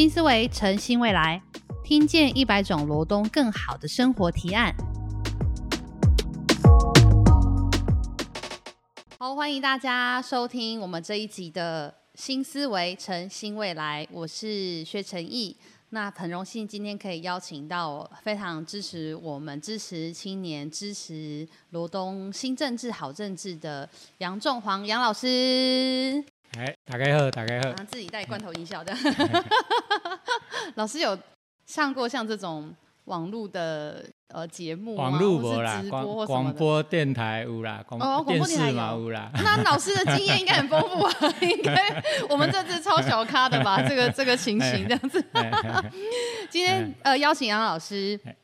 新思维，诚新未来，听见一百种罗东更好的生活提案。好，欢迎大家收听我们这一集的新思维，诚新未来。我是薛成义。那很荣幸今天可以邀请到非常支持我们、支持青年、支持罗东新政治、好政治的杨仲煌杨老师。哎，打开喝，打开喝。然后自己带罐头音效的。老师有上过像这种网络的呃节目吗？网络或是无啦，广广播电台有啦，广哦广播电视嘛有有啦。那老师的经验应该很丰富啊，应该我们这次超小咖的吧？这个这个情形这样子。哎今天呃邀请杨老师哎，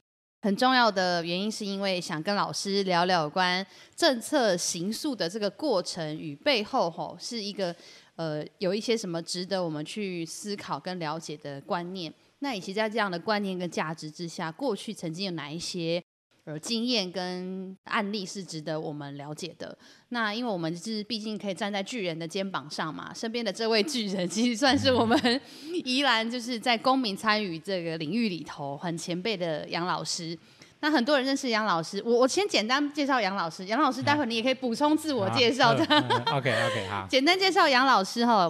很重要的原因是因为想跟老师聊聊有关政策行诉的这个过程与背后吼是一个呃有一些什么值得我们去思考跟了解的观念。那以及在这样的观念跟价值之下，过去曾经有哪一些呃经验跟案例是值得我们了解的？那因为我们是毕竟可以站在巨人的肩膀上嘛，身边的这位巨人其实算是我们 宜兰就是在公民参与这个领域里头很前辈的杨老师。那很多人认识杨老师，我我先简单介绍杨老师，杨老师待会儿你也可以补充自我介绍的。OK OK 好。简单介绍杨老师哈，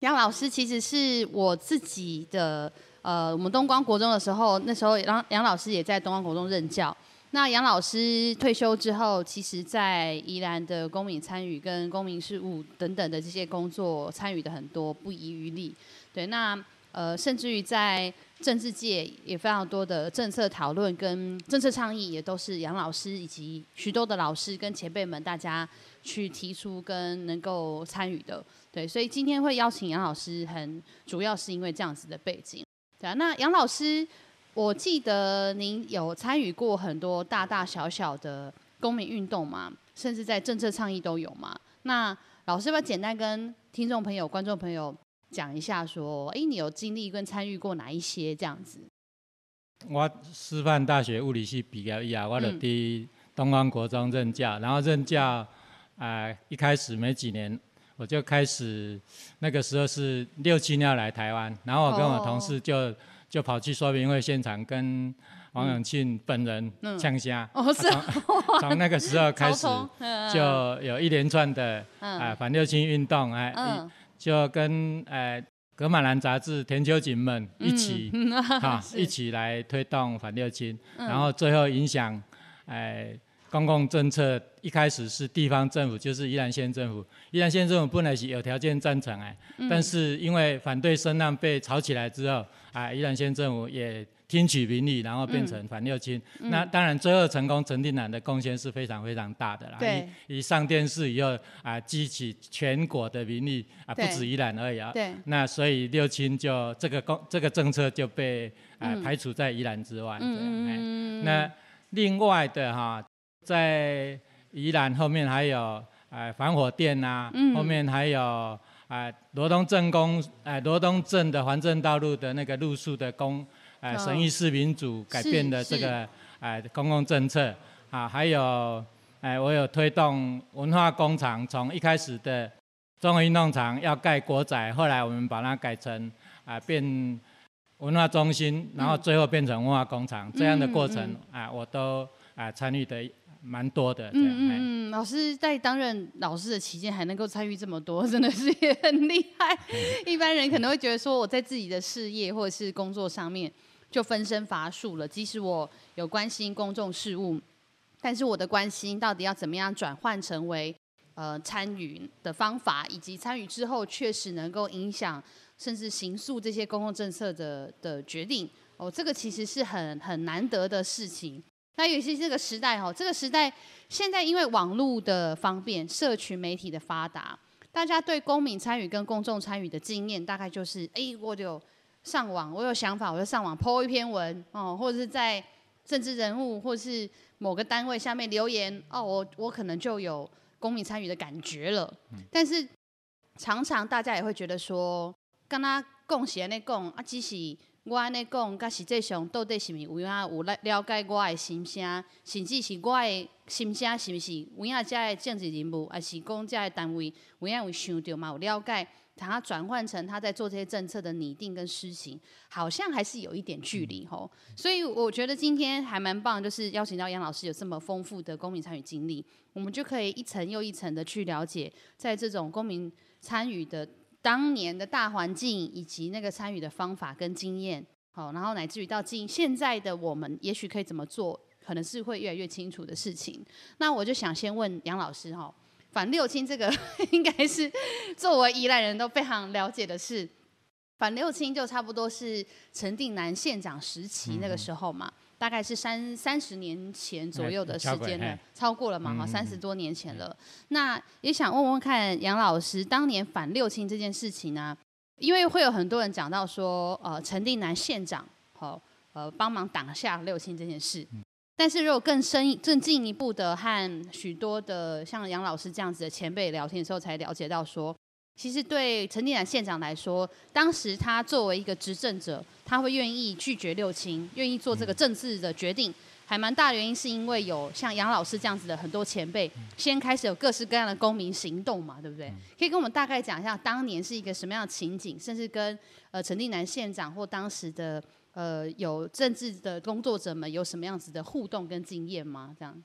杨老师其实是我自己的呃，我们东光国中的时候，那时候杨杨老师也在东光国中任教。那杨老师退休之后，其实在宜兰的公民参与跟公民事务等等的这些工作参与的很多，不遗余力。对，那呃，甚至于在政治界也非常多的政策讨论跟政策倡议，也都是杨老师以及许多的老师跟前辈们大家去提出跟能够参与的。对，所以今天会邀请杨老师，很主要是因为这样子的背景。对啊，那杨老师，我记得您有参与过很多大大小小的公民运动嘛，甚至在政策倡议都有嘛。那老师要不要简单跟听众朋友、观众朋友讲一下，说，哎，你有经历跟参与过哪一些这样子？我师范大学物理系毕业以后，我就嗯伫东方国中任教，然后任教，呃，一开始没几年，我就开始，那个时候是六七要来台湾，然后我跟我同事就、就跑去说明会现场跟王永庆本人嗯。呛虾，哦，是啊从 从那个时候开始 就有一连串的嗯。啊反六亲运动，哎、嗯。就跟呃格马兰杂志田秋瑾们一起嗯。哈、是。一起来推动反六亲，嗯。然后最后影响呃公共政策，一开始是地方政府，就是宜兰县政府，宜兰县政府本来是有条件赞成哎，嗯。但是因为反对声浪被炒起来之后，啊宜兰县政府也。听取民意，然后变成反六轻。那当然，最后成功，陈定南的贡献是非常非常大的啦。对一一上电视以后啊，激起全国的民意啊，不止宜兰而已啊。对，那所以六轻就这个公这个政策就被啊、排除在宜兰之外。这样哎嗯那另外的哈，在宜兰后面还有啊防火店呐、嗯后面还有啊罗东镇公呃罗东镇的环镇道路的那个路树的公呃哦审议市民主改变的这个呃公共政策。啊，还有哎我有推动文化工厂，从一开始的综合运动场要盖国宅，后来我们把它改成啊、变文化中心，然后最后变成文化工厂，这样的过程嗯。啊、我都啊、参与的蛮多的。嗯嗯嗯，老师在担任老师的期间还能够参与这么多，真的是也很厉害。一般人可能会觉得说我在自己的事业或者是工作上面就分身乏术了，即使我有关心公众事务，但是我的关心到底要怎么样转换成为呃参与的方法，以及参与之后确实能够影响甚至形塑这些公共政策的的决定，哦，这个其实是很很难得的事情。那尤其是这个时代哦，这个时代现在因为网络的方便、社群媒体的发达，大家对公民参与跟公众参与的经验，大概就是，哎，我有上网，我有想法，我就上网 po 一篇文哦，或者是在政治人物或是某个单位下面留言，哦，我我可能就有公民参与的感觉了。但是常常大家也会觉得说，跟他共写那共啊，即使我安尼讲，甲实际上到底是毋是有影有了了解我的心声，甚至是我的心声是毋是有影遮的政治人物，还是讲遮的单位有影有想到嘛？有了解，把它转换成他在做这些政策的拟定跟施行，好像还是有一点距离吼。所以我觉得今天还蛮棒，就是邀请到杨老师有这么丰富的公民参与经历，我们就可以一层又一层的去了解，在这种公民参与的。当年的大环境以及那个参与的方法跟经验，好，然后乃至于到今现在的我们，也许可以怎么做，可能是会越来越清楚的事情。那我就想先问杨老师哈，反六亲这个 应该是作为宜兰人都非常了解的事。反六亲就差不多是陈定南县长时期那个时候嘛。大概是三三十年前左右的时间了，超过了嘛？哈，三十多年前了。那也想问问看杨老师，当年反六亲这件事情呢？因为会有很多人讲到说，呃，陈定南县长好，呃，帮忙挡下六亲这件事。但是如果更深、更进一步的和许多的像杨老师这样子的前辈聊天的时候，才了解到说。其实对陈定南县长来说，当时他作为一个执政者，他会愿意拒绝六亲，愿意做这个政治的决定，还蛮大原因是因为有像杨老师这样子的很多前辈，先开始有各式各样的公民行动嘛，对不对？可以跟我们大概讲一下当年是一个什么样的情景，甚至跟呃陈定南县长或当时的呃有政治的工作者们有什么样子的互动跟经验吗？这样。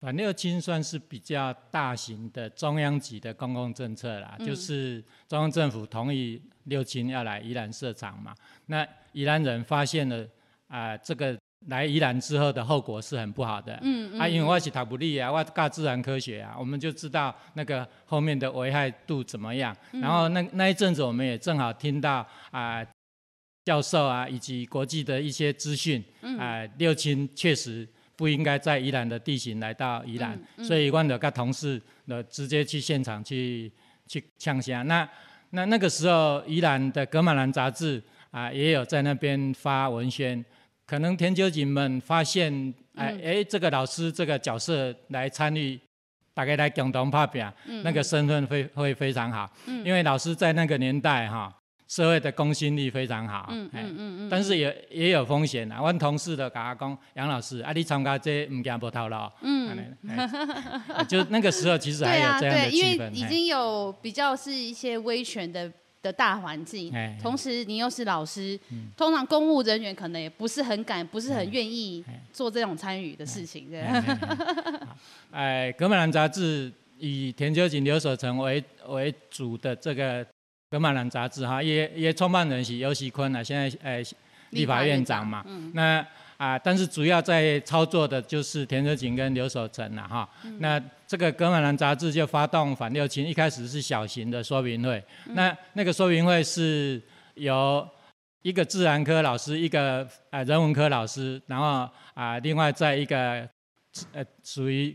反六亲算是比较大型的中央级的公共政策啦，就是中央政府同意六亲要来宜兰设厂嘛。那宜兰人发现了啊，这个来宜兰之后的后果是很不好的。嗯嗯。啊，因为我是塔布利啊，我搞自然科学啊，我们就知道那个后面的危害度怎么样。然后那那一阵子，我们也正好听到啊，教授啊以及国际的一些资讯啊，六亲确实。不应该在宜兰的地形来到宜兰，所以我就跟同事呢直接去现场去去呛虾。那那那个时候，宜兰的《格马兰》杂志啊也有在那边发文宣。可能田九警们发现，哎哎，这个老师这个角色来参与，大概来共同拍拼，那个身份会会非常好。因为老师在那个年代哈。社会的公信力非常好，嗯嗯嗯但是也也有风险啊。我同事的甲我讲，杨老师，啊，你参加这唔惊不套牢？嗯，就那个时候其实还有 这样的气氛。因为已经有比较是一些威权的的大环境，同时你又是老师，通常公务人员可能也不是很敢，不是很愿意做这种参与的事情。对。哎，《格美兰》杂志以田秋瑾、刘守成为为主的这个。格马兰杂志哈，也也创办人是尤喜坤啊，现在呃立法院长嘛。那啊，但是主要在操作的就是田泽锦跟刘守成了哈。那这个格马兰杂志就发动反六亲，一开始是小型的说明会。那那个说明会是由一个自然科老师，一个呃人文科老师，然后啊另外在一个呃属于。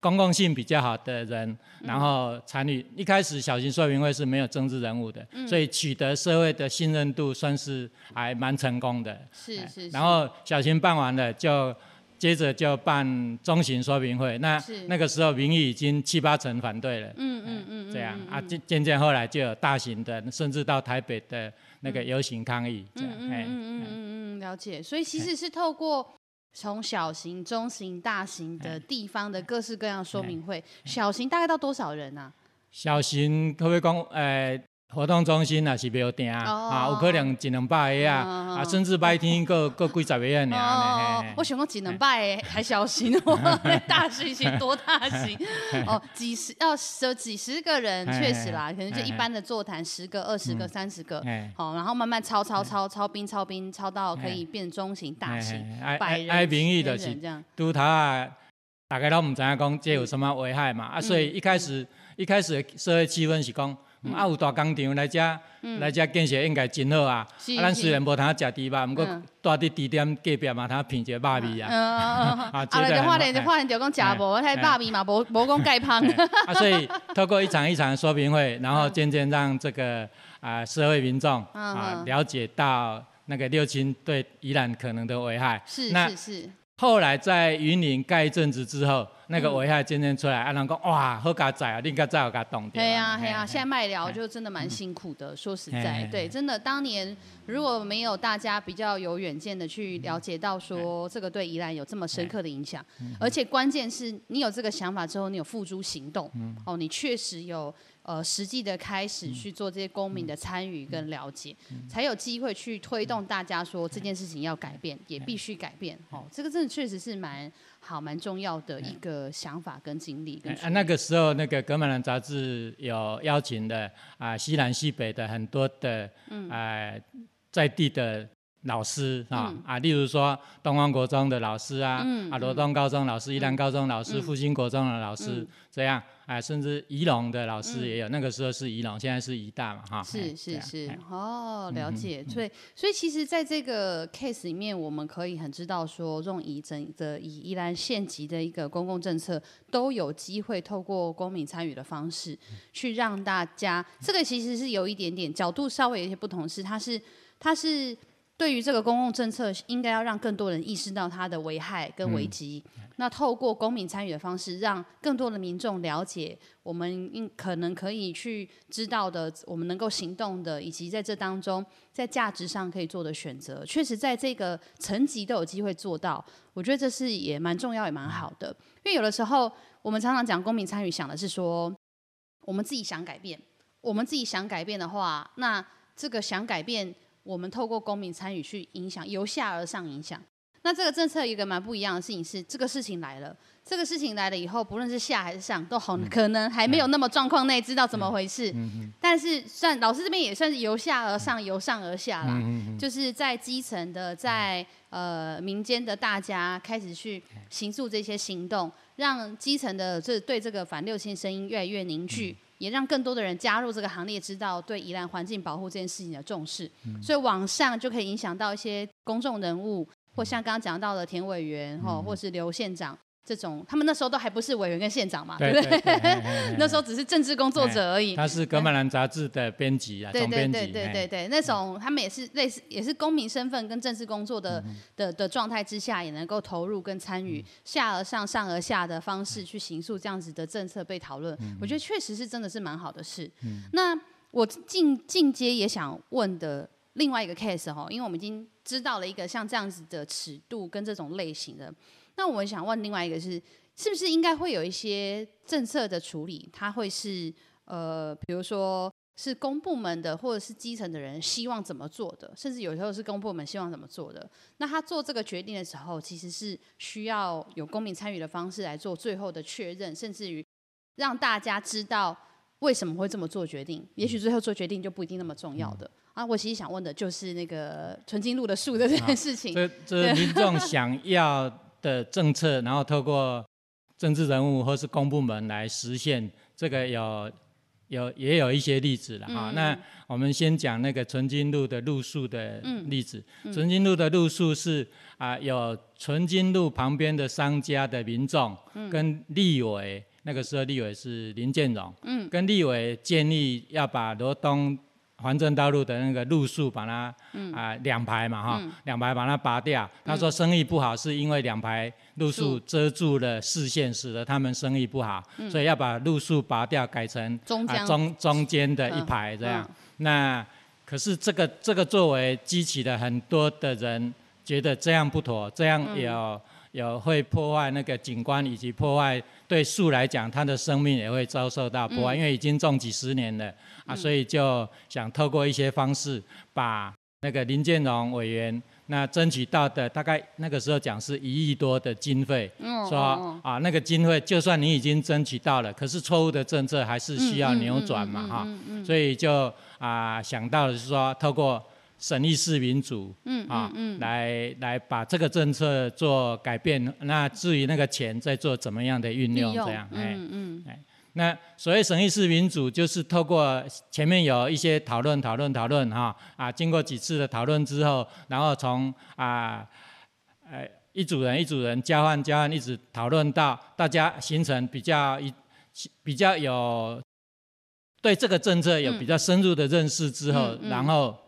公共性比较好的人，然后参与一开始小型说明会是没有政治人物的，所以取得社会的信任度算是还蛮成功的。是是。然后小型办完了，就接着就办中型说明会。那那个时候民意已经七八成反对了。嗯嗯嗯。这样啊，渐渐渐后来就有大型的，甚至到台北的那个游行抗议。嗯嗯嗯嗯嗯嗯，了解。所以其实是透过。从小型、中型、大型的地方的各式各样说明会，小型大概到多少人啊？小型可不可以讲？诶。活动中心也是有订啊，有可能一两百个啊，啊，甚至白天各各 几十个人呢。我想讲一两百个还小型哦，大型型多大型？哦，几十要有几十个人确实啦，可能就一般的座谈十个、二十个、三十个，好，然后慢慢超超超超兵超兵超到可以变中型、大型，百人、名的人这样。都他大概都唔知影讲这有什么危害嘛？啊，所以一开始一开始社会气氛是讲。啊，有大工厂来遮，来遮建设应该真好啊！啊，咱虽然无通食猪肉，毋过住伫地点隔壁嘛，通品一个肉味啊！啊，就发现就发现就讲食无，迄肉味嘛，无无讲介芳。啊，所以 透过一场一场的说明会，然后渐渐让这个啊社会民众啊了解到那个六亲对宜兰可能的危害。是是是。后来在云林盖一阵子之后，那个危害渐渐出来，阿郎讲哇，好加载啊，你应该再有加动对呀，对呀，现在卖疗就真的蛮辛苦的，说实在，对，真的当年如果没有大家比较有远见的去了解到说这个对宜兰有这么深刻的影响，而且关键是你有这个想法之后，你有付诸行动，哦，你确实有。呃，实际的开始去做这些公民的参与跟了解，才有机会去推动大家说这件事情要改变，也必须改变。哦，这个真的确实是蛮好、蛮重要的一个想法跟经历。啊，那个时候那个《格马兰》杂志有邀请的啊，西南西北的很多的呃在地的老师啊啊，例如说东方国中的老师啊，啊罗东高中老师、宜兰高中老师、复兴国中的老师这样。哎，甚至仪龙的老师也有，那个时候是仪龙，现在是仪大嘛，哈。是是是，哦，了解。所以，所以其实在这个 case 里面，我们可以很知道说，用以整的以宜兰县级的一个公共政策，都有机会透过公民参与的方式，去让大家，这个其实是有一点点角度稍微有一些不同，是它是它是。对于这个公共政策，应该要让更多人意识到它的危害跟危机。那透过公民参与的方式，让更多的民众了解我们应可能可以去知道的，我们能够行动的，以及在这当中在价值上可以做的选择，确实在这个层级都有机会做到。我觉得这是也蛮重要也蛮好的。因为有的时候我们常常讲公民参与，想的是说我们自己想改变，我们自己想改变的话，那这个想改变。我们透过公民参与去影响，由下而上影响。那这个政策有一个蛮不一样的事情是，这个事情来了，这个事情来了以后，不论是下还是上，都好可能还没有那么状况内知道怎么回事。但是算老师这边也算是由下而上，由上而下啦，就是在基层的，在呃民间的大家开始去行诉这些行动，让基层的这对这个反六亲声音越来越凝聚。也让更多的人加入这个行列，知道对宜兰环境保护这件事情的重视，所以往上就可以影响到一些公众人物，或像刚刚讲到的田委员，哈，或是刘县长。这种他们那时候都还不是委员跟县长嘛，对不对？那时候只是政治工作者而已。他是《格曼兰》杂志的编辑啊，总编辑。对对对对对，那种他们也是类似，也是公民身份跟政治工作的的的状态之下，也能够投入跟参与下而上、上而下的方式去行诉这样子的政策被讨论。我觉得确实是真的是蛮好的事。那我进进阶也想问的另外一个 case 哈，因为我们已经知道了一个像这样子的尺度跟这种类型的。那我想问另外一个是，是不是应该会有一些政策的处理？它会是呃，比如说是公部门的，或者是基层的人希望怎么做的，甚至有时候是公部门希望怎么做的。那他做这个决定的时候，其实是需要有公民参与的方式来做最后的确认，甚至于让大家知道为什么会这么做决定。也许最后做决定就不一定那么重要的啊。我其实想问的就是那个纯金路的树的这件事情。这这民众想要。的政策，然后透过政治人物或是公部门来实现，这个有有也有一些例子了哈。那我们先讲那个纯金路的路数的例子。纯金路的路数是啊，有纯金路旁边的商家的民众跟立委，那个时候立委是林建荣，跟立委建议要把罗东。环镇道路的那个路树，把它啊两排嘛哈，两排把它拔掉。他说生意不好，是因为两排路树遮住了视线，使得他们生意不好，所以要把路树拔掉，改成啊中中间的一排这样。那可是这个这个作为激起了很多的人觉得这样不妥，这样有有会破坏那个景观，以及破坏对树来讲，它的生命也会遭受到破坏，因为已经种几十年了。啊，所以就想透过一些方式，把那个林建荣委员那争取到的大概那个时候讲是一亿多的经费，说啊那个经费就算你已经争取到了，可是错误的政策还是需要扭转嘛哈，所以就啊想到的是说透过省议市民主啊来来把这个政策做改变，那至于那个钱在做怎么样的运用这样，哎哎。那所谓审议式民主，就是透过前面有一些讨论、讨论、讨论，哈啊，经过几次的讨论之后，然后从啊，呃，一组人一组人交换交换，一直讨论到大家形成比较一比较有对这个政策有比较深入的认识之后，然后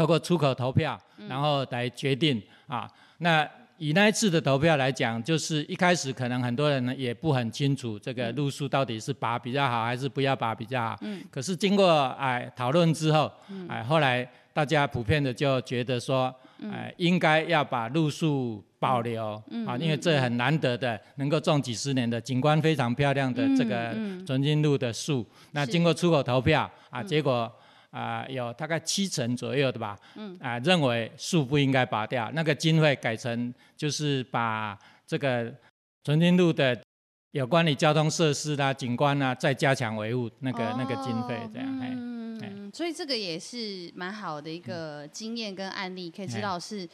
透过出口投票，然后来决定啊，那。以那一次的投票来讲，就是一开始可能很多人呢也不很清楚这个路数到底是拔比较好还是不要拔比较好。嗯。可是经过哎讨论之后，哎后来大家普遍的就觉得说，哎应该要把路数保留啊，因为这很难得的能够种几十年的景观非常漂亮的这个纯金路的树。那经过出口投票啊，结果。啊，有大概七成左右的吧，嗯，啊，认为树不应该拔掉，那个经费改成就是把这个纯金路的有关于交通设施啦、景观啊，再加强维护那个那个经费这样，嗯，所以这个也是蛮好的一个经验跟案例，可以知道是，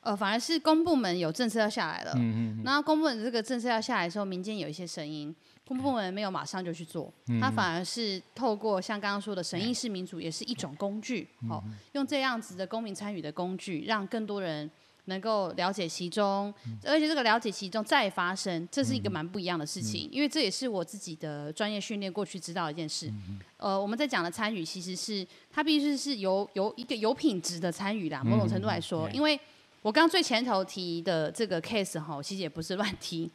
呃，反而是公部门有政策要下来了，嗯嗯，那公部门这个政策要下来的时候，民间有一些声音。公部门没有马上就去做，他反而是透过像刚刚说的审议式民主，也是一种工具，好，用这样子的公民参与的工具，让更多人能够了解其中，而且这个了解其中再发生，这是一个蛮不一样的事情，因为这也是我自己的专业训练过去知道一件事。呃，我们在讲的参与，其实是它必须是有有一个有品质的参与啦，某种程度来说，因为我刚刚最前头提的这个 case 哈，其实也不是乱提。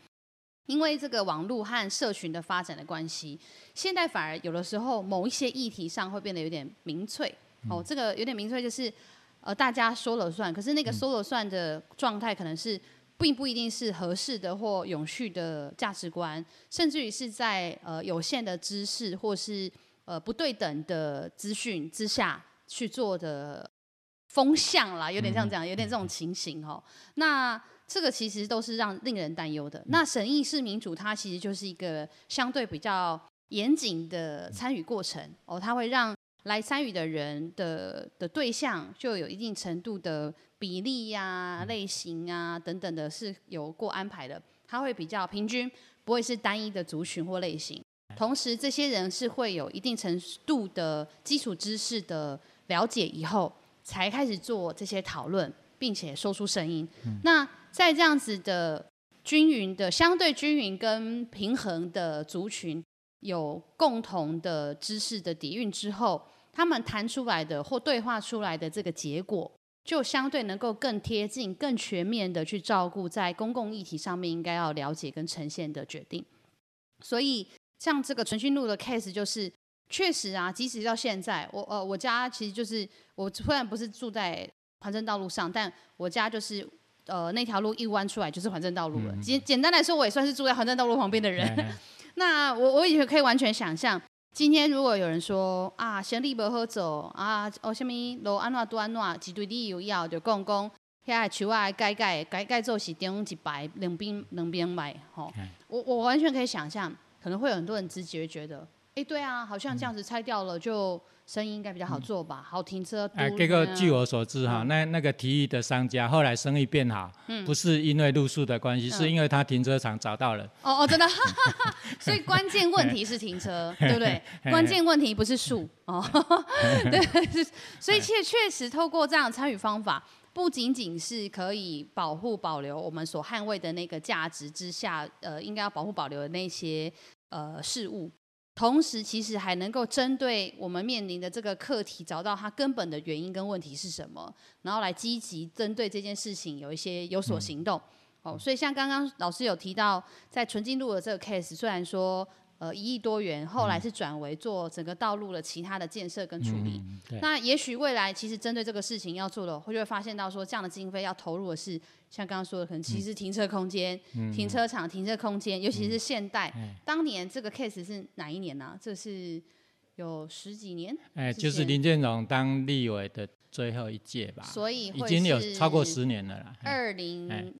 因为这个网络和社群的发展的关系，现在反而有的时候某一些议题上会变得有点民粹哦。这个有点民粹就是，呃，大家说了算。可是那个说了算的状态，可能是并不一定是合适的或永续的价值观，甚至于是在呃有限的知识或是呃不对等的资讯之下去做的风向啦，有点像这样，有点这种情形哦。那这个其实都是让令人担忧的。那审议式民主，它其实就是一个相对比较严谨的参与过程哦，它会让来参与的人的的对象就有一定程度的比例呀、类型啊等等的，是有过安排的。它会比较平均，不会是单一的族群或类型。同时，这些人是会有一定程度的基础知识的了解以后，才开始做这些讨论，并且说出声音。那在这样子的均匀的、相对均匀跟平衡的族群有共同的知识的底蕴之后，他们谈出来的或对话出来的这个结果，就相对能够更贴近、更全面的去照顾在公共议题上面应该要了解跟呈现的决定。所以，像这个纯新路的 case，就是确实啊，即使到现在，我呃，我家其实就是我虽然不是住在环镇道路上，但我家就是。呃，那条路一弯出来就是环镇道路了。简简单来说，我也算是住在环镇道路旁边的人。那我我也可以完全想象，今天如果有人说啊，先立不喝走啊，哦，什么路安怎多安怎，一堆理由要就讲讲，遐树啊改改改改做是顶一百两边两边买吼。我我完全可以想象，可能会有很多人直觉觉得，哎，对啊，好像这样子拆掉了就。生意应该比较好做吧，好停车。哎，这个据我所知哈，那那个提议的商家后来生意变好，不是因为路数的关系，是因为他停车场找到了。哦哦，真的，所以关键问题是停车，对不对？关键问题不是树哦。对，所以确确实透过这样的参与方法，不仅仅是可以保护保留我们所捍卫的那个价值之下，呃，应该要保护保留的那些呃事物。同时，其实还能够针对我们面临的这个课题，找到它根本的原因跟问题是什么，然后来积极针对这件事情有一些有所行动。哦，所以像刚刚老师有提到，在纯净路的这个 case，虽然说。呃，一亿多元，后来是转为做整个道路的其他的建设跟处理。那也许未来其实针对这个事情要做的，会就会发现到说，这样的经费要投入的是像刚刚说的，可能其实停车空间、停车场、停车空间，尤其是现代。当年这个 case 是哪一年呢？这是有十几年。哎，就是林建荣当立委的最后一届吧。所以已经有超过十年了啦。二零。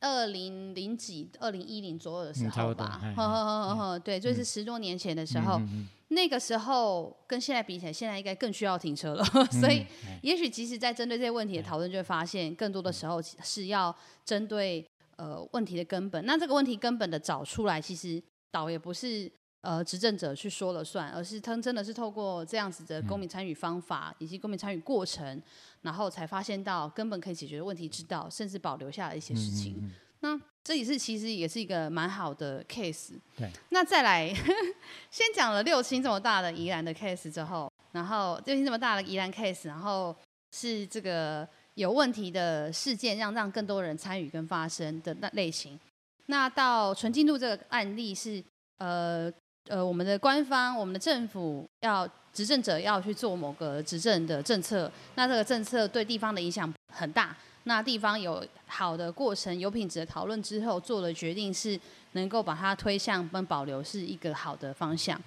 二零零几、二零一零左右的时候吧，呵呵呵呵，对，就是十多年前的时候，那个时候跟现在比起来，现在应该更需要停车了。所以，也许其实，在针对这些问题的讨论，就会发现，更多的时候是要针对呃问题的根本。那这个问题根本的找出来，其实倒也不是。呃，执政者去说了算，而是他真的是透过这样子的公民参与方法以及公民参与过程，然后才发现到根本可以解决的问题之道，甚至保留下来一些事情。那这也是其实也是一个蛮好的 case。对。那再来，先讲了六星这么大的宜兰的 case 之后，然后六星这么大的宜兰 case，然后是这个。有问题的事件，让让更多人参与跟发生的那类型。那到纯净度这个案例是，呃呃，我们的官方、我们的政府要执政者要去做某个执政的政策，那这个政策对地方的影响很大。那地方有好的过程、有品质的讨论之后，做了决定是能够把它推向跟保留是一个好的方向。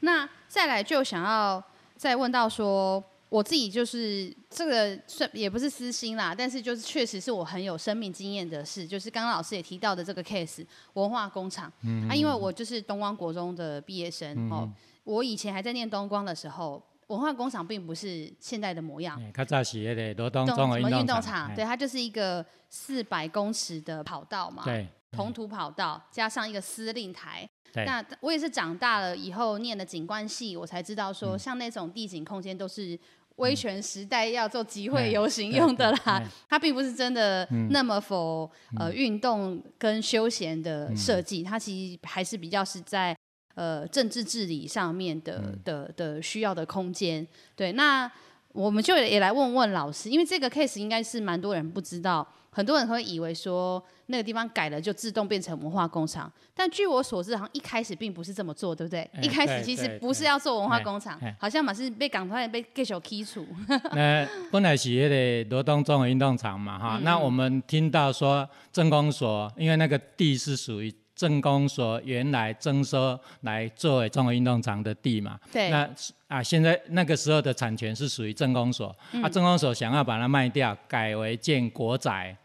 那再来就想要再问到说。我自己就是这个算也不是私心啦，但是就是确实是我很有生命经验的事，就是刚刚老师也提到的这个 case 文化工厂。嗯。啊，因为我就是东光国中的毕业生哦，我以前还在念东光的时候，文化工厂并不是现在的模样。它早是那个罗东中文运动场。对，它就是一个四百公尺的跑道嘛。对。同土跑道加上一个司令台。对。那我也是长大了以后念的景观系，我才知道说，像那种地景空间都是。威权时代要做集会游行用的啦，它并不是真的那么否呃运动跟休闲的设计，它其实还是比较是在呃政治治理上面的的的需要的空间。对，那我们就也来问问老师，因为这个 case 应该是蛮多人不知道。很多人会以为说那个地方改了就自动变成文化工厂，但据我所知，好像一开始并不是这么做，对不对？一开始其实不是要做文化工厂，好像嘛是被赶快被继续剔除。那本来是那个罗东综合运动场嘛，哈，那我们听到说政工所，因为那个地是属于政工所原来征收来作为综合运动场的地嘛，对，那啊现在那个时候的产权是属于政工所，啊政工所想要把它卖掉，改为建国宅。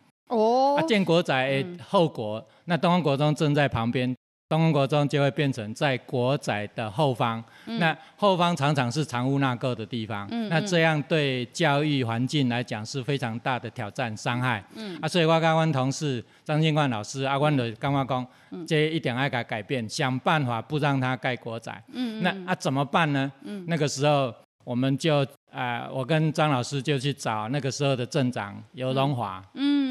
哦，啊，建国宅后国，那东方国中正在旁边，东方国中就会变成在国仔的后方，那后方常常是藏污纳垢的地方，那这样对教育环境来讲是非常大的挑战伤害。嗯，啊，所以我跟阮同事张建冠老师，啊，阮就刚刚讲，这一点要改改变，想办法不让他盖国仔。嗯那啊怎么办呢？嗯，那个时候我们就啊，我跟张老师就去找那个时候的镇长尤荣华。嗯。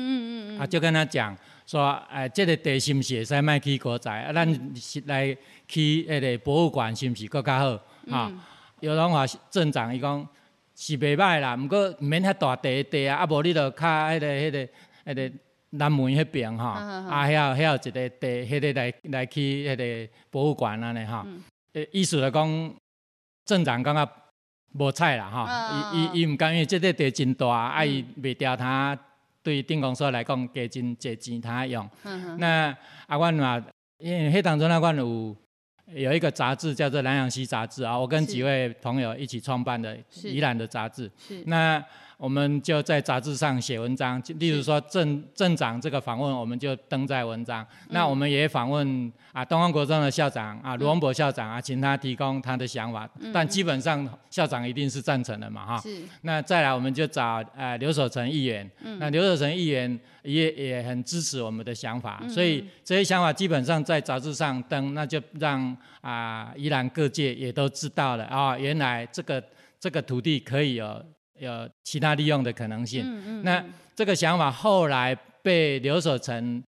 啊，就跟他讲说，哎，这个地是不是会使卖去国宅？啊，咱是来去迄个博物馆是不是更加好？哈，有人话镇长伊讲是袂歹啦，毋过毋免遐大地地啊，啊无你著较迄个、迄个、迄个南门迄边哈，啊遐遐有一个地，迄个来来去迄个博物馆安尼哈。诶，意思来讲，镇长感觉无采啦哈，伊伊伊毋甘愿，即个地真大，啊伊袂调他。对电工所来讲，加真侪钱他用。那啊，阮嘛，因为迄当中啊，阮有有一个杂志叫做《南洋西杂志》啊，我跟几位朋友一起创办的宜兰的杂志。是。那我们就在杂志上写文章，例如说镇镇长这个访问，我们就登在文章。那我们也访问啊，东方国中的校长啊，卢文博校长啊，请他提供他的想法。但基本上校长一定是赞成的嘛，哈。是。那再来我们就找呃刘守成议员。嗯。那刘守成议员也也很支持我们的想法，所以这些想法基本上在杂志上登，那就让啊宜兰各界也都知道了啊，原来这个这个土地可以有。有其他利用的可能性。嗯嗯。那这个想法后来被刘守成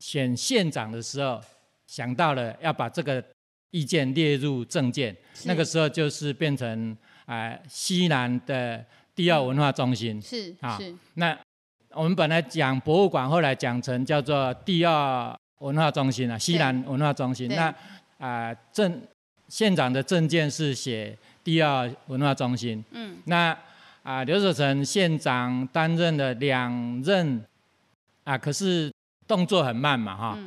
选县长的时候想到了，要把这个意见列入政见。那个时候就是变成啊西南的第二文化中心。是啊。是。那我们本来讲博物馆，后来讲成叫做第二文化中心啊，西南文化中心。那啊政县长的政见是写第二文化中心。嗯。那啊，刘守成县长担任了两任，啊，可是动作很慢嘛，哈。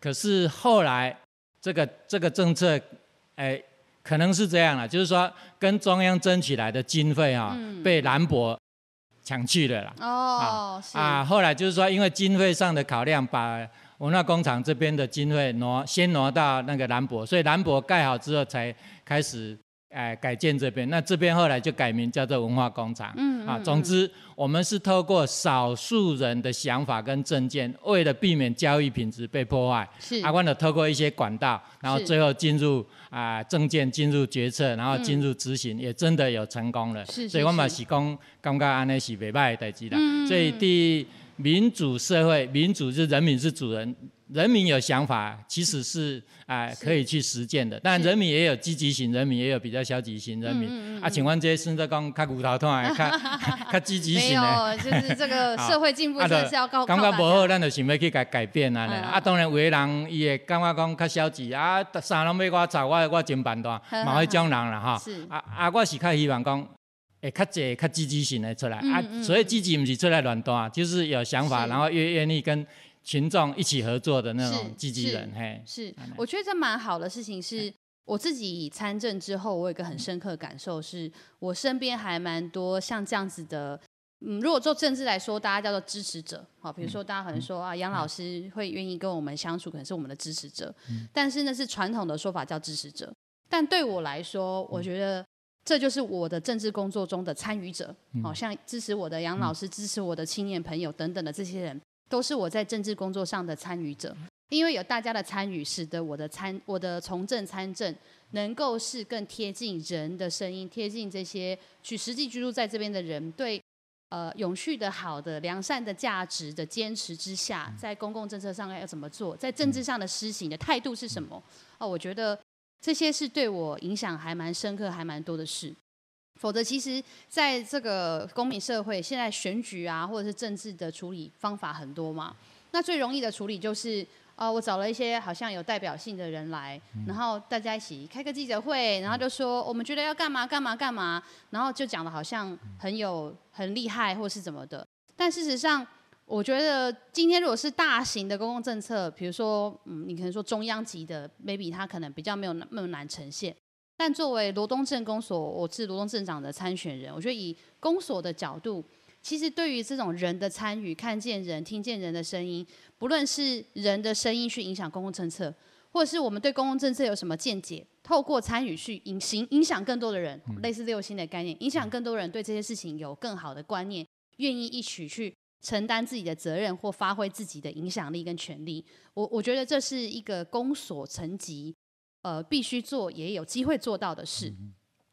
可是后来这个这个政策，哎，可能是这样了，就是说跟中央争取来的经费啊，被兰博抢去了啦。哦，啊，后来就是说，因为经费上的考量，把文化工厂这边的经费挪先挪到那个兰博，所以兰博盖好之后才开始。哎，改建这边，那这边后来就改名叫做文化工厂。嗯啊，总之我们是透过少数人的想法跟证件，为了避免交易品质被破坏，是阿关的透过一些管道，然后最后进入啊证件进入决策，然后进入执行，也真的有成功了。是，所以我们是讲，感觉安尼是袂歹的代志啦。所以第民主社会，民主是人民是主人。人民有想法，其实是啊可以去实践的。但人民也有积极型，人民也有比较消极型人民。啊，请问这些孙在讲较骨头痛还较较积极型的？没有，就是这个 社会进步真是要靠感觉不好，咱就想要去改改变啊。啊，当然有的人伊会感觉讲较消极啊，三人要我走，我我真办断，嘛会种人啦哈。啊啊，我是较希望讲。会较济较积极型的出来啊，所以积极不是出来乱端，就是有想法，然后愿愿意跟群众一起合作的那种积极人。嘿，是，我觉得这蛮好的事情。是我自己参政之后，我有一个很深刻的感受，是我身边还蛮多像这样子的。嗯，如果做政治来说，大家叫做支持者，好，比如说大家可能说啊，杨老师会愿意跟我们相处，可能是我们的支持者。但是那是传统的说法叫支持者，但对我来说，我觉得。这就是我的政治工作中的参与者，好像支持我的杨老师、支持我的青年朋友等等的这些人，都是我在政治工作上的参与者。因为有大家的参与，使得我的参、我的从政参政能够是更贴近人的声音，贴近这些去实际居住在这边的人对呃永续的好的良善的价值的坚持之下，在公共政策上要怎么做，在政治上的施行的态度是什么？哦，我觉得。这些是对我影响还蛮深刻、还蛮多的事。否则，其实在这个公民社会，现在选举啊，或者是政治的处理方法很多嘛。那最容易的处理就是，呃，我找了一些好像有代表性的人来，然后大家一起开个记者会，然后就说我们觉得要干嘛干嘛干嘛，然后就讲的好像很有很厉害或是怎么的。但事实上，我觉得今天如果是大型的公共政策，比如说，嗯，你可能说中央级的，maybe 它可能比较没有那么难呈现。但作为罗东镇公所，我是罗东镇长的参选人，我觉得以公所的角度，其实对于这种人的参与，看见人、听见人的声音，不论是人的声音去影响公共政策，或者是我们对公共政策有什么见解，透过参与去影行影响更多的人，类似六星的概念，影响更多人对这些事情有更好的观念，愿意一起去。承担自己的责任或发挥自己的影响力跟权利，我我觉得这是一个公所层级，呃，必须做也有机会做到的事。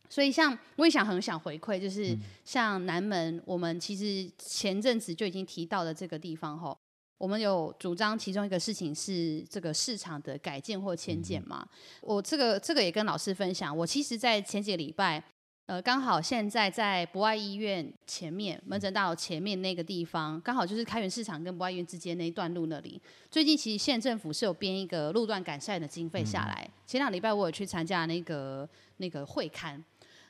所以，像我也想很想回馈，就是像南门，我们其实前阵子就已经提到的这个地方吼，我们有主张其中一个事情是这个市场的改建或迁建嘛。我这个这个也跟老师分享，我其实在前几个礼拜。呃，刚好现在在博爱医院前面门诊大楼前面那个地方，刚好就是开元市场跟博爱医院之间那一段路那里。最近其实县政府是有编一个路段改善的经费下来。前两礼拜我有去参加那个那个会刊，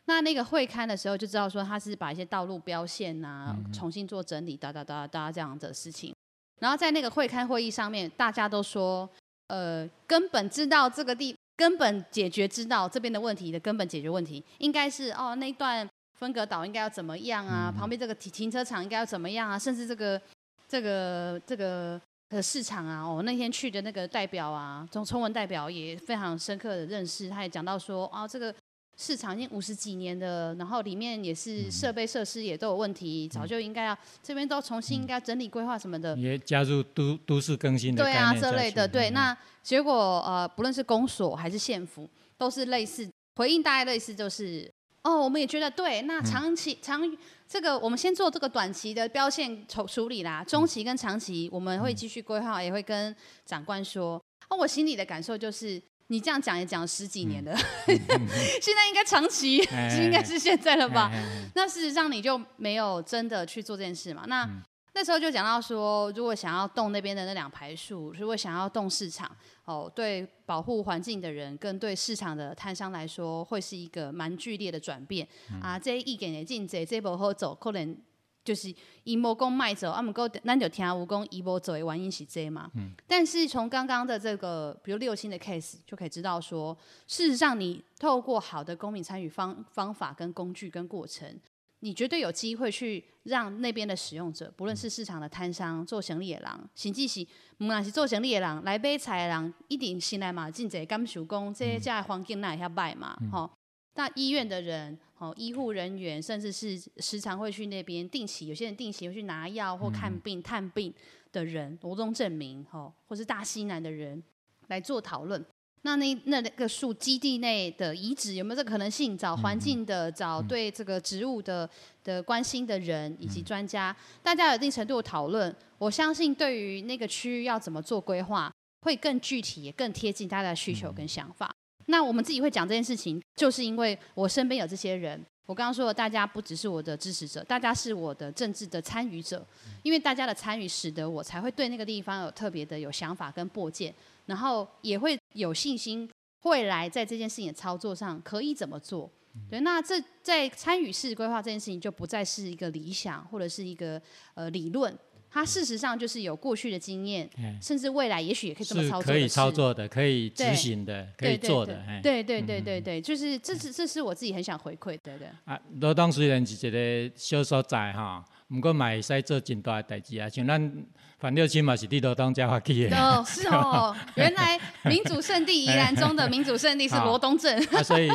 那那个会刊的时候就知道说他是把一些道路标线呐重新做整理，哒哒哒哒这样的事情。然后在那个会刊会议上面，大家都说，呃，根本知道这个地。根本解决知道这边的问题的根本解决问题，应该是哦那段分隔岛应该要怎么样啊？旁边这个停停车场应该要怎么样啊？甚至这个这个这个呃市场啊，哦那天去的那个代表啊，中中文代表也非常深刻的认识，他也讲到说啊这个。市场已经五十几年的，然后里面也是设备设施也都有问题，早就应该要这边都重新应该整理规划什么的。也加入都都市更新的对啊这类的对，那结果呃不论是公所还是县府，都是类似回应，大概类似就是哦我们也觉得对，那长期长这个我们先做这个短期的标线处处理啦，中期跟长期我们会继续规划，也会跟长官说。哦我心里的感受就是。你这样讲也讲了十几年了，现在应该长期，应该是现在了吧？那事实上你就没有真的去做这件事嘛？那那时候就讲到说，如果想要动那边的那两排树，如果想要动市场，哦，对保护环境的人跟对市场的摊商来说，会是一个蛮剧烈的转变啊！这一点的进这这波后走可能。就是伊无讲卖走，啊，毋过咱就听有讲伊无走的原因是这嘛。嗯。但是从刚刚的这个，比如六星的 case，就可以知道说，事实上你透过好的公民参与方方法跟工具跟过程，你绝对有机会去让那边的使用者，不论是市场的摊商、做行李的人，甚至是毋论是做行李的人来买菜的人，一定先来嘛，真侪感受讲，这家环境那会遐歹嘛，吼。那医院的人。哦，医护人员甚至是时常会去那边定期，有些人定期会去拿药或看病、探病的人，罗东证明，哦，或是大西南的人来做讨论。那那那个树基地内的遗址有没有这个可能性？找环境的，找对这个植物的的关心的人以及专家，大家有一定程度的讨论。我相信对于那个区域要怎么做规划，会更具体，也更贴近大家的需求跟想法。那我们自己会讲这件事情，就是因为我身边有这些人。我刚刚说，大家不只是我的支持者，大家是我的政治的参与者。因为大家的参与，使得我才会对那个地方有特别的有想法跟破见，然后也会有信心，未来在这件事情的操作上可以怎么做。对，那这在参与式规划这件事情，就不再是一个理想或者是一个呃理论。它事实上就是有过去的经验，甚至未来也许也可以这么操作。可以操作的，可以执行的，可以做的。对对对对对，就是这是这是我自己很想回馈的。啊，罗东虽然是一个小所在哈，不过买会使做真大的代志啊，像咱。反六亲嘛是地头东家发起的。哦，是哦，原来民主圣地宜兰中的民主圣地是罗 东镇。啊，所以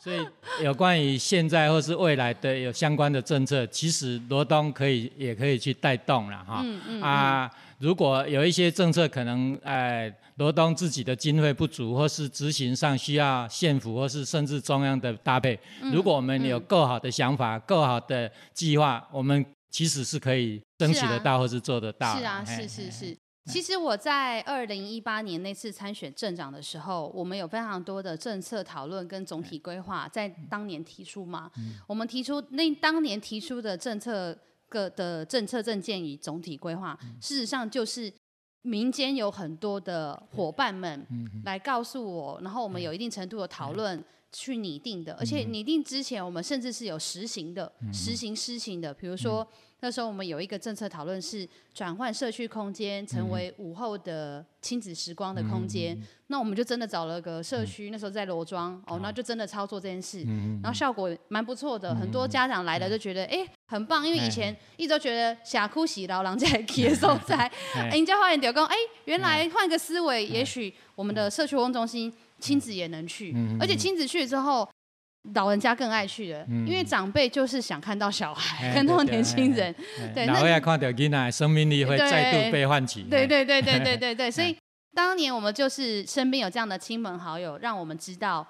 所以有关于现在或是未来的有相关的政策，其实罗东可以也可以去带动了哈。嗯嗯。啊，如果有一些政策可能哎罗东自己的经费不足，或是执行上需要县府或是甚至中央的搭配，如果我们有够好的想法、够好的计划，我们。其实是可以争取得到，或是做得到。是啊，是是是。其实我在二零一八年那次参选镇长的时候，我们有非常多的政策讨论跟总体规划，在当年提出嘛。我们提出那当年提出的政策个的政策政见与总体规划，事实上就是民间有很多的伙伴们来告诉我，然后我们有一定程度的讨论。去拟定的，而且拟定之前，我们甚至是有实行的、实行施行的。比如说，那时候我们有一个政策讨论是转换社区空间，成为午后的亲子时光的空间。那我们就真的找了个社区，那时候在罗庄哦，那就真的操作这件事，然后效果蛮不错的。很多家长来了就觉得，哎，很棒，因为以前一直都觉得霞哭喜老狼在接受在，人家花园点工，哎，原来换个思维，也许我们的社区活动中心。亲子也能去，而且亲子去了之后，老人家更爱去的，因为长辈就是想看到小孩，看到年轻人，对，老外看到囡仔，生命力会再度被唤起。对对对对对 对对，所以当年我们就是身边有这样的亲朋好友，让我们知道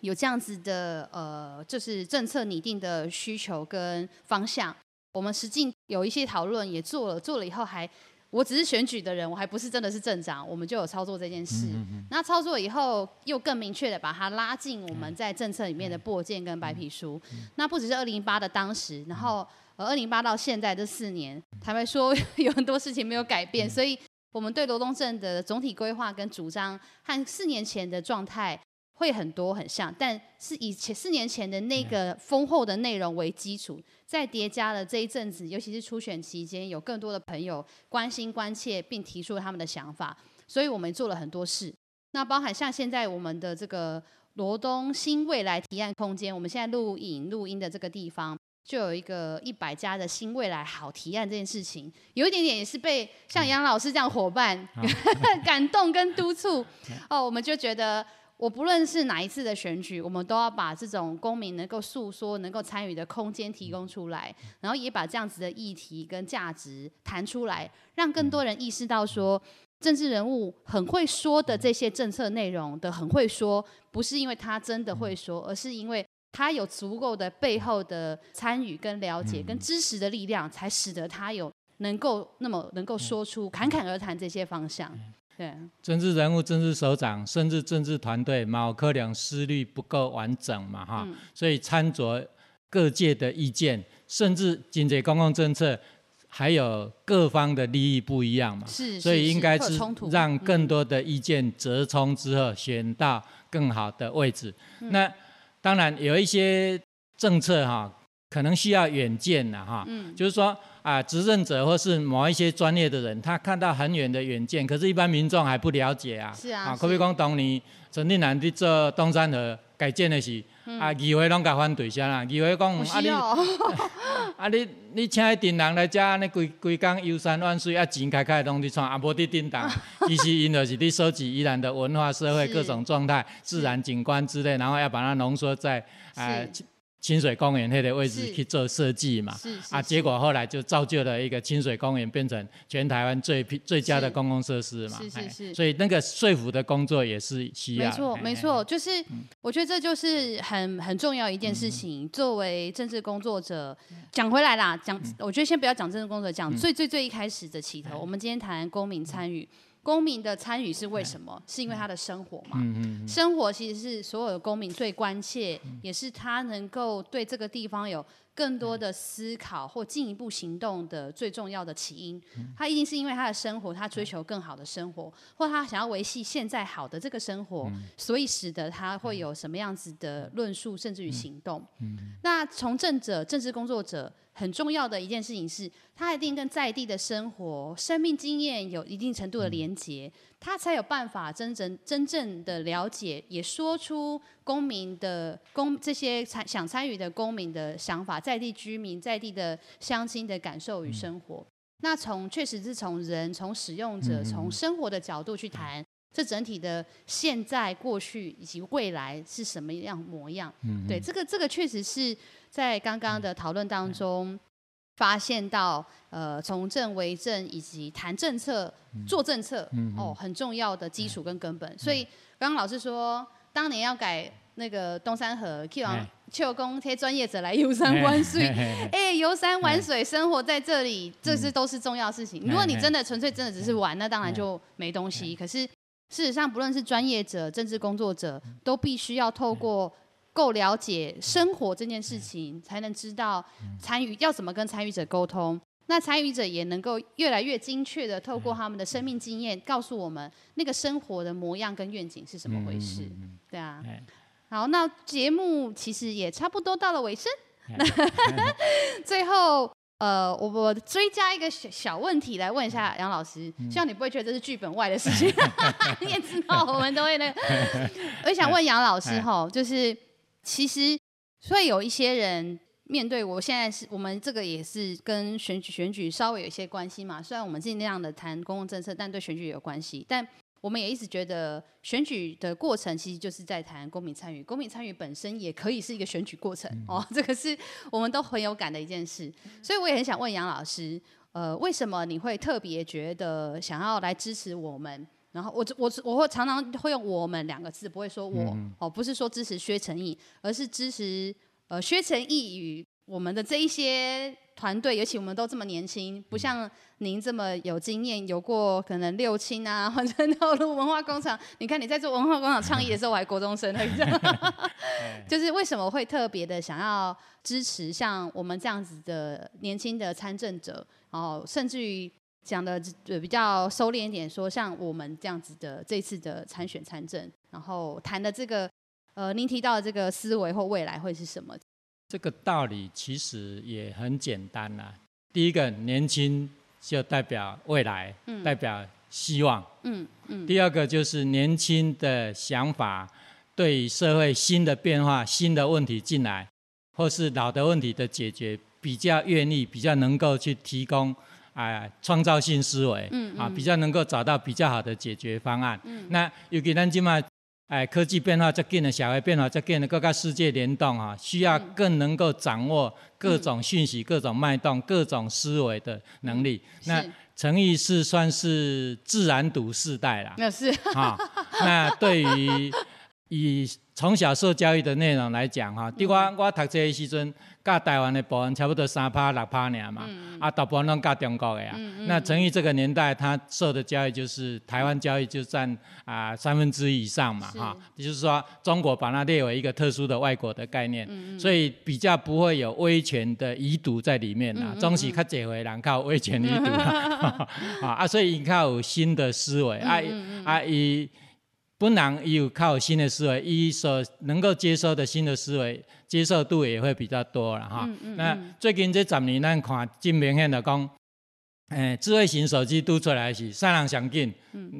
有这样子的呃，就是政策拟定的需求跟方向，我们实际有一些讨论也做了，做了以后还。我只是选举的人，我还不是真的是镇长，我们就有操作这件事。那操作以后，又更明确的把它拉进我们在政策里面的拨件跟白皮书。那不只是二零一八的当时，然后呃二零一八到现在这四年，坦白说 有很多事情没有改变，所以我们对罗东镇的总体规划跟主张和四年前的状态会很多很像，但是以前四年前的那个丰厚的内容为基础。再叠加了这一阵子，尤其是初选期间，有更多的朋友关心、关切，并提出了他们的想法，所以我们做了很多事。那包含像现在我们的这个罗东新未来提案空间，我们现在录影录音的这个地方，就有一个一百家的新未来好提案这件事情，有一点点也是被像杨老师这样伙伴 感动跟督促 哦，我们就觉得。我不论是哪一次的选举，我们都要把这种公民能够诉说、能够参与的空间提供出来，然后也把这样子的议题跟价值谈出来，让更多人意识到说，政治人物很会说的这些政策内容的很会说，不是因为他真的会说，而是因为他有足够的背后的参与、跟了解、跟支持的力量，才使得他有能够那么能够说出侃侃而谈这些方向。对，政治人物、政治首长，甚至政治团队，毛科两思虑不够完整嘛，哈，所以参酌各界的意见，甚至经济公共政策，还有各方的利益不一样嘛，是，所以应该是让更多的意见折冲之后，选到更好的位置。那当然有一些政策哈，可能需要远见的哈，就是说。啊，执政者或是某一些专业的人，他看到很远的远见，可是，一般民众还不了解啊。是啊。啊，可比讲当年陈定南伫做东山河改建的时，啊，议会拢甲反对啥啦？议会讲 啊你，啊你你请迄订人来遮，安尼规规工游山玩水，啊钱开开拢伫创，啊无伫订当。其实因就是伫收集宜兰的文化、社会各种状态、自然景观之类，然后要把它浓缩在啊。清水公园那个位置去做设计嘛，啊，结果后来就造就了一个清水公园变成全台湾最最佳的公共设施嘛，是是是，所以那个说服的工作也是需要。没错没错，就是我觉得这就是很很重要一件事情。作为政治工作者，讲回来啦，讲，我觉得先不要讲政治工作者，讲最最最一开始的起头。我们今天谈公民参与。公民的参与是为什么？是因为他的生活嘛？嗯嗯嗯生活其实是所有的公民最关切，也是他能够对这个地方有更多的思考或进一步行动的最重要的起因。他一定是因为他的生活，他追求更好的生活，或他想要维系现在好的这个生活，所以使得他会有什么样子的论述，甚至于行动。那从政者、政治工作者很重要的一件事情是，他一定跟在地的生活、生命经验有一定程度的连结，他才有办法真正真正的了解，也说出公民的公这些参想参与的公民的想法，在地居民、在地的乡亲的感受与生活。那从确实是从人、从使用者、从生活的角度去谈。这整体的现在、过去以及未来是什么样模样？对，这个这个确实是在刚刚的讨论当中发现到，呃，从政为政以及谈政策、做政策，哦，很重要的基础跟根本。所以刚刚老师说，当年要改那个东山河，去往秋公贴专业者来游山玩水，哎，游山玩水，生活在这里，这是都是重要事情。如果你真的纯粹真的只是玩，那当然就没东西。可是事实上，不论是专业者、政治工作者，都必须要透过够了解生活这件事情，才能知道参与要怎么跟参与者沟通。那参与者也能够越来越精确的透过他们的生命经验，告诉我们那个生活的模样跟愿景是什么回事。对啊，好，那节目其实也差不多到了尾声，最后。呃，我我追加一个小小问题来问一下杨老师，希望你不会觉得这是剧本外的事情，你也知道我们都会那个。我想问杨老师哈，就是其实所以有一些人面对我现在是我们这个也是跟选举选举稍微有一些关系嘛，虽然我们尽量的谈公共政策，但对选举也有关系，但。我们也一直觉得选举的过程其实就是在谈公民参与，公民参与本身也可以是一个选举过程哦，这个是我们都很有感的一件事。所以我也很想问杨老师，呃，为什么你会特别觉得想要来支持我们？然后我我我会常常会用“我们”两个字，不会说我哦，不是说支持薛成义，而是支持呃薛成义与我们的这一些。团队，尤其我们都这么年轻，不像您这么有经验，有过可能六亲啊，或者道路文化工厂。你看你在做文化工厂倡议的时候，我还国中生，就是为什么会特别的想要支持像我们这样子的年轻的参政者，然后甚至于讲的比较收敛一点，说像我们这样子的这次的参选参政，然后谈的这个呃，您提到的这个思维或未来会是什么？这个道理其实也很简单啦。第一个，年轻就代表未来，代表希望。嗯嗯。第二个就是年轻的想法，对社会新的变化、新的问题进来，或是老的问题的解决，比较愿意、比较能够去提供啊创造性思维。嗯啊，比较能够找到比较好的解决方案。嗯。那尤其咱今嘛。哎，科技变化在变的，社会变化在变的，各个世界联动啊，需要更能够掌握各种讯息、各种脉动、各种思维的能力。那陈毅是算是自然读世代啦。那是啊。那对于以从小受教育的内容来讲哈，对我我读这个时阵。教台湾的部分差不多三趴六趴尔嘛，啊，大部分拢教中国的呀。那陈毅这个年代，他受的教育就是台湾教育就占啊三分之一以上嘛，哈，也就是说中国把它列为一个特殊的外国的概念，所以比较不会有威权的遗毒在里面啦。中西较这回人靠威权遗毒啊，啊，所以靠有新的思维啊啊伊。本人有靠新的思维，伊所能够接受的新的思维，接受度也会比较多了哈。那最近这十年，咱看真明显的讲。诶，智慧型手机拄出来是三人上紧，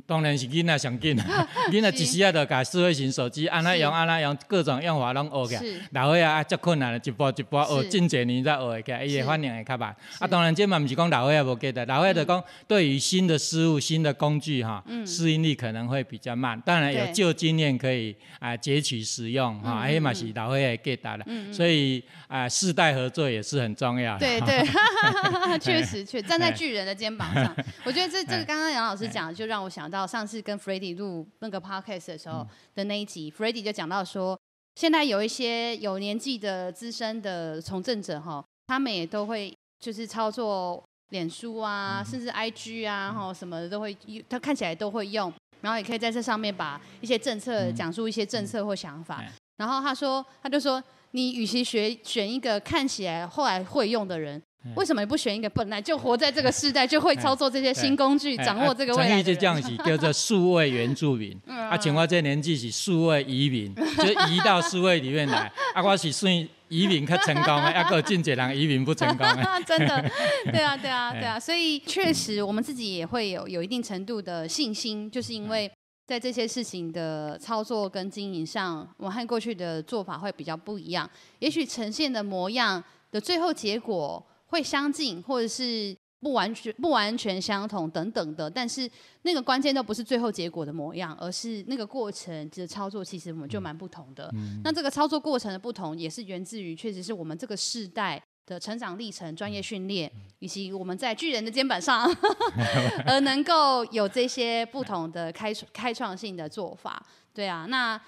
当然是囡仔上紧啦。囡仔一时啊，就甲智慧型手机安那用安那用，各种用法拢学起来。老岁啊，足困难的，一步一步学，真侪年才学会起来，伊的反应会较慢。啊，当然这嘛毋是讲老岁啊无记得，老岁就讲对于新的事物、新的工具哈，适应力可能会比较慢。当然有旧经验可以啊截取使用哈，哎嘛是老岁会记得了。所以啊，世代合作也是很重要。对对，确实确站在巨人。人的肩膀上，我觉得这这个刚刚杨老师讲，就让我想到上次跟 f r e d d y 录那个 podcast 的时候的那一集 f r e d d y 就讲到说，现在有一些有年纪的资深的从政者哈，他们也都会就是操作脸书啊，甚至 IG 啊，哈什么的都会，他看起来都会用，然后也可以在这上面把一些政策讲述一些政策或想法。然后他说，他就说，你与其学选一个看起来后来会用的人。为什么不选一个本来就活在这个时代，就会操作这些新工具，掌握这个未来？就这样子叫做数位原住民。啊，像我这年纪是数位移民，就移到数位里面来。啊，我是算移民较成功的，啊，个进阶人移民不成功的。真的，对啊，对啊，对啊。所以确实，我们自己也会有有一定程度的信心，就是因为在这些事情的操作跟经营上，我们和过去的做法会比较不一样。也许呈现的模样的最后结果。会相近，或者是不完全不完全相同等等的，但是那个关键都不是最后结果的模样，而是那个过程的操作，其实我们就蛮不同的。那这个操作过程的不同，也是源自于确实是我们这个世代的成长历程、专业训练，以及我们在巨人的肩膀上，而能够有这些不同的开开创性的做法。对啊，那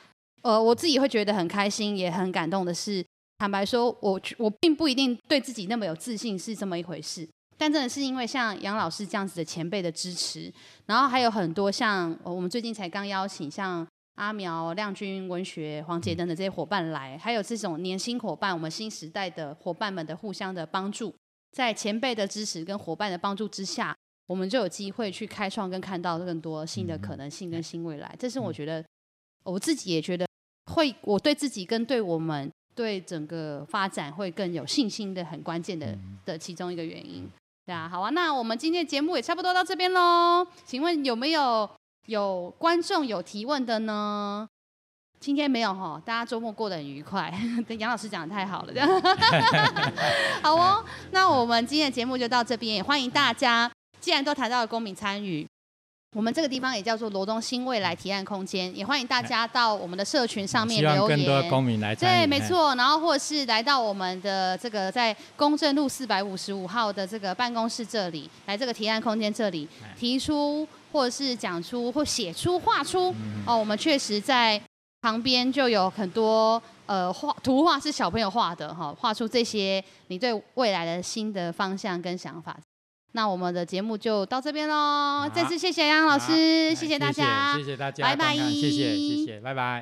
呃，我自己会觉得很开心，也很感动的是。坦白说，我我并不一定对自己那么有自信，是这么一回事。但真的是因为像杨老师这样子的前辈的支持，然后还有很多像我们最近才刚邀请像阿苗、亮君文学、黄杰等等这些伙伴来，还有这种年轻伙伴，我们新时代的伙伴们的互相的帮助，在前辈的支持跟伙伴的帮助之下，我们就有机会去开创跟看到更多新的可能性跟新未来。这是我觉得我自己也觉得会，我对自己跟对我们。对整个发展会更有信心的很关键的的其中一个原因，对啊，好啊，那我们今天的节目也差不多到这边喽。请问有没有有观众有提问的呢？今天没有哈，大家周末过得很愉快。杨老师讲的太好了，好哦。那我们今天的节目就到这边，也欢迎大家，既然都谈到了公民参与。我们这个地方也叫做罗东新未来提案空间，也欢迎大家到我们的社群上面留言。更多公民来对，没错。然后或是来到我们的这个在公正路四百五十五号的这个办公室这里，来这个提案空间这里提出，或者是讲出或写出画出。哦，我们确实在旁边就有很多呃画图画是小朋友画的哈，画出这些你对未来的新的方向跟想法。那我们的节目就到这边喽，再次谢谢杨老师，谢谢大家，谢谢大家，拜拜，谢谢谢谢，拜拜。